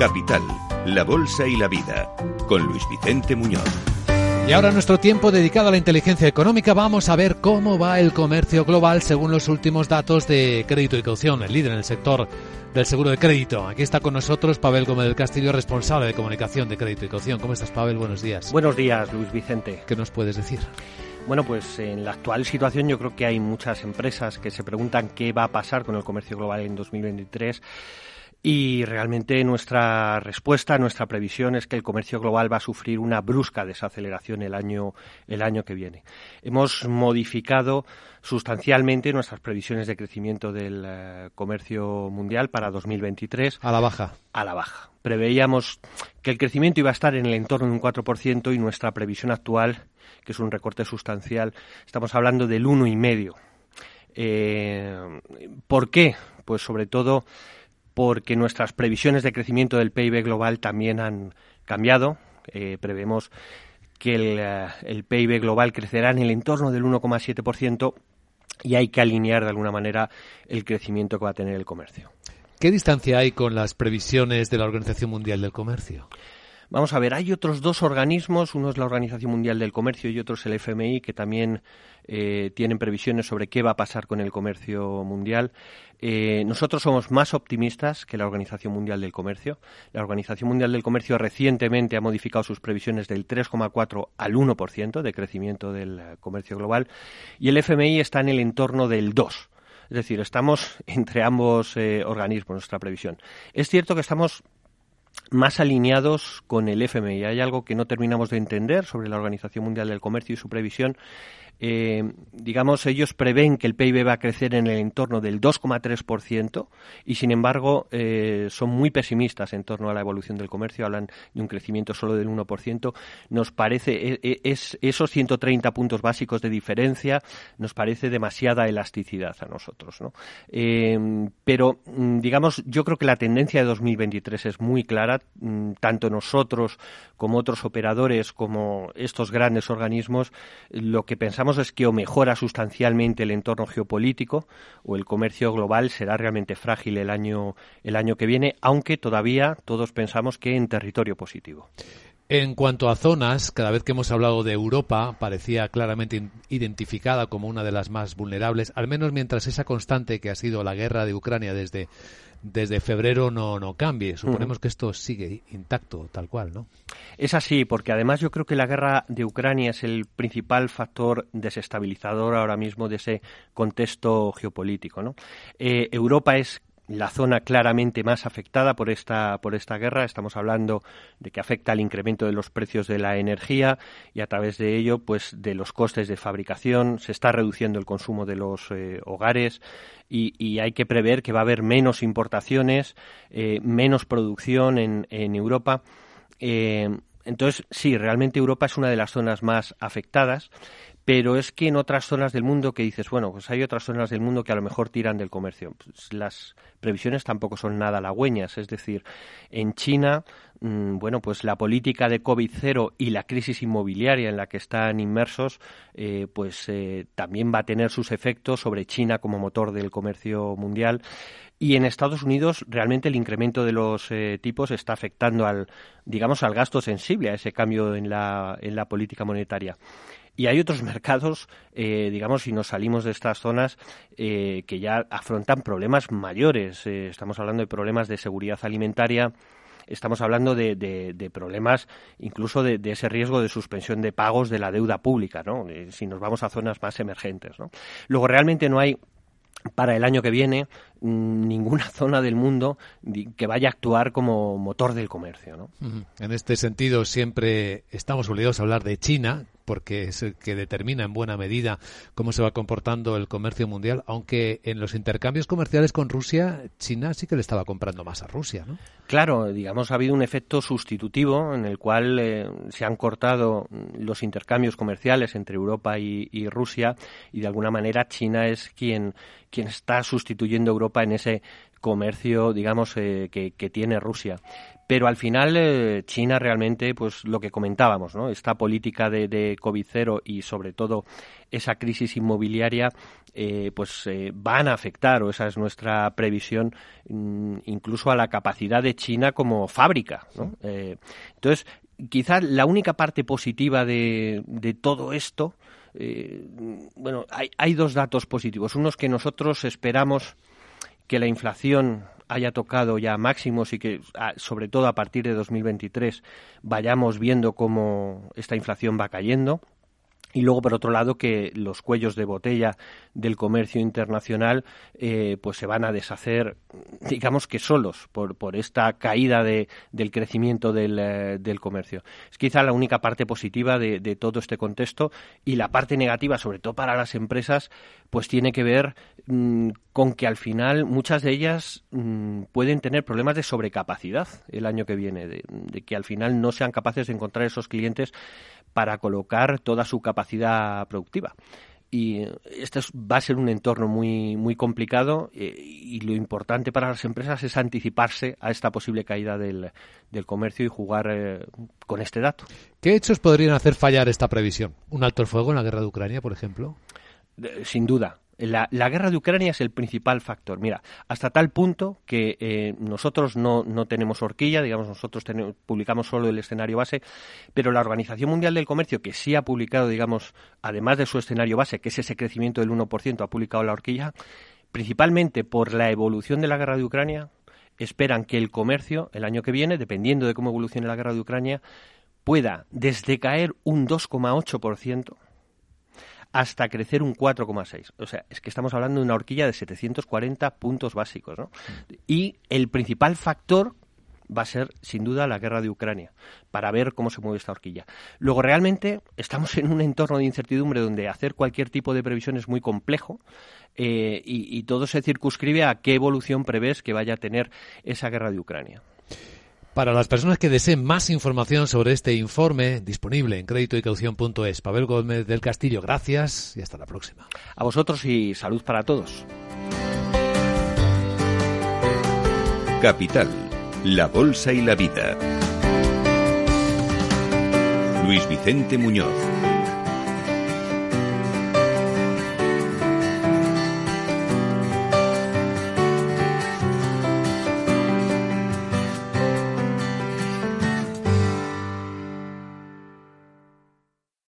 Capital, la Bolsa y la Vida, con Luis Vicente Muñoz. Y ahora nuestro tiempo dedicado a la inteligencia económica, vamos a ver cómo va el comercio global según los últimos datos de crédito y caución, el líder en el sector del seguro de crédito. Aquí está con nosotros Pavel Gómez del Castillo, responsable de comunicación de crédito y caución. ¿Cómo estás, Pavel? Buenos días. Buenos días, Luis Vicente. ¿Qué nos puedes decir? Bueno, pues en la actual situación yo creo que hay muchas empresas que se preguntan qué va a pasar con el comercio global en 2023 y realmente nuestra respuesta, nuestra previsión es que el comercio global va a sufrir una brusca desaceleración el año, el año que viene. Hemos modificado sustancialmente nuestras previsiones de crecimiento del eh, comercio mundial para 2023. A la baja. A la baja. Preveíamos que el crecimiento iba a estar en el entorno de un 4% y nuestra previsión actual, que es un recorte sustancial, estamos hablando del 1,5%. Eh, ¿Por qué? Pues sobre todo porque nuestras previsiones de crecimiento del PIB global también han cambiado. Eh, prevemos que el, eh, el, PIB global crecerá en el entorno del 1,7% y hay que alinear de alguna manera el crecimiento que va a tener el comercio. ¿Qué distancia hay con las previsiones de la Organización Mundial del Comercio? Vamos a ver, hay otros dos organismos, uno es la Organización Mundial del Comercio y otro es el FMI, que también eh, tienen previsiones sobre qué va a pasar con el comercio mundial. Eh, nosotros somos más optimistas que la Organización Mundial del Comercio. La Organización Mundial del Comercio recientemente ha modificado sus previsiones del 3,4 al 1% de crecimiento del comercio global y el FMI está en el entorno del 2. Es decir, estamos entre ambos eh, organismos, nuestra previsión. Es cierto que estamos más alineados con el FMI. Hay algo que no terminamos de entender sobre la Organización Mundial del Comercio y su previsión eh, digamos, ellos prevén que el PIB va a crecer en el entorno del 2,3% y, sin embargo, eh, son muy pesimistas en torno a la evolución del comercio, hablan de un crecimiento solo del 1%. Nos parece, e, e, es, esos 130 puntos básicos de diferencia nos parece demasiada elasticidad a nosotros. ¿no? Eh, pero, mm, digamos, yo creo que la tendencia de 2023 es muy clara, mm, tanto nosotros como otros operadores, como estos grandes organismos, lo que pensamos es que o mejora sustancialmente el entorno geopolítico o el comercio global será realmente frágil el año, el año que viene, aunque todavía todos pensamos que en territorio positivo. En cuanto a zonas, cada vez que hemos hablado de Europa, parecía claramente identificada como una de las más vulnerables, al menos mientras esa constante que ha sido la guerra de Ucrania desde desde febrero no, no cambie. Suponemos que esto sigue intacto, tal cual, ¿no? Es así, porque además yo creo que la guerra de Ucrania es el principal factor desestabilizador ahora mismo de ese contexto geopolítico, ¿no? Eh, Europa es la zona claramente más afectada por esta, por esta guerra. Estamos hablando de que afecta al incremento de los precios de la energía y a través de ello, pues de los costes de fabricación. Se está reduciendo el consumo de los eh, hogares y, hay que prever que va a haber menos importaciones, eh, menos producción en, Europa. Eh, entonces, sí, realmente Europa es una de las zonas más afectadas pero es que en otras zonas del mundo que dices, bueno, pues hay otras zonas del mundo que a lo mejor tiran del comercio. Pues las previsiones tampoco son nada halagüeñas, es decir, en China, mm, bueno, pues la política de COVID-0 y la crisis inmobiliaria en la que están inmersos, eh, pues eh, también va a tener sus efectos sobre China como motor del comercio mundial. Y en Estados Unidos realmente el incremento de los eh, tipos está afectando al, digamos, al gasto sensible, a ese cambio en la, en la política monetaria. Y hay otros mercados, eh, digamos, si nos salimos de estas zonas, eh, que ya afrontan problemas mayores. Eh, estamos hablando de problemas de seguridad alimentaria, estamos hablando de, problemas incluso de, ese riesgo de suspensión de pagos de la deuda pública, ¿no? si nos vamos a zonas más emergentes, ¿no? Luego, realmente no hay para el año que viene mm, ninguna zona del mundo que vaya a actuar como motor del comercio. ¿no? En este sentido, siempre estamos obligados a hablar de China, porque es el que determina en buena medida cómo se va comportando el comercio mundial, aunque en los intercambios comerciales con Rusia, China sí que le estaba comprando más a Rusia, ¿no? Claro, digamos, ha habido un efecto sustitutivo en el cual eh, se han cortado los intercambios comerciales entre Europa y, Rusia y de alguna manera China es quien, quien está sustituyendo a Europa en ese comercio, digamos, eh, que, tiene Rusia. Pero al final eh, China realmente, pues lo que comentábamos, ¿no? Esta política de, de COVID cero y sobre todo esa crisis inmobiliaria, eh, pues van a afectar, o esa es nuestra previsión, mm, incluso a la capacidad de China como fábrica, ¿no? entonces, quizás la única parte positiva de, de todo esto bueno, hay, hay, dos datos positivos. Uno es que nosotros esperamos que la inflación haya tocado ya máximos y que, sobre todo a partir de 2023, vayamos viendo cómo esta inflación va cayendo. Y luego, por otro lado, que los cuellos de botella del comercio internacional eh, pues se van a deshacer, digamos que solos, por, por esta caída de, del crecimiento del, eh, del, comercio. Es quizá la única parte positiva de, de, todo este contexto y la parte negativa, sobre todo para las empresas, pues tiene que ver mm, con que al final muchas de ellas mm, pueden tener problemas de sobrecapacidad el año que viene, de que al final no sean capaces de encontrar esos clientes para colocar toda su capacidad productiva y este va a ser un entorno muy muy complicado eh, y lo importante para las empresas es anticiparse a esta posible caída del, del comercio y jugar eh, con este dato. ¿Qué hechos podrían hacer fallar esta previsión? ¿Un alto el fuego en la guerra de Ucrania, por ejemplo? sin duda. La, guerra de Ucrania es el principal factor. Mira, hasta tal punto que eh, nosotros no, no, tenemos horquilla, digamos, nosotros publicamos solo el escenario base, pero la Organización Mundial del Comercio, que sí ha publicado, digamos, además de su escenario base, que es ese crecimiento del 1%, ha publicado la horquilla, principalmente por la evolución de la guerra de Ucrania, esperan que el comercio el año que viene, dependiendo de cómo evolucione la guerra de Ucrania, pueda desde caer un 2,8%, hasta crecer un 4,6. O sea, es que estamos hablando de una horquilla de 740 puntos básicos. ¿no? Y el principal factor va a ser sin duda la guerra de Ucrania, para ver cómo se mueve esta horquilla. Luego, realmente estamos en un entorno de incertidumbre donde hacer cualquier tipo de previsión es muy complejo eh, y, y todo se circunscribe a qué evolución prevés que vaya a tener esa guerra de Ucrania. Para las personas que deseen más información sobre este informe, disponible en créditoycaución.es. Pavel Gómez del Castillo, gracias y hasta la próxima. A vosotros y salud para todos. Capital, la Bolsa y la Vida. Luis Vicente Muñoz.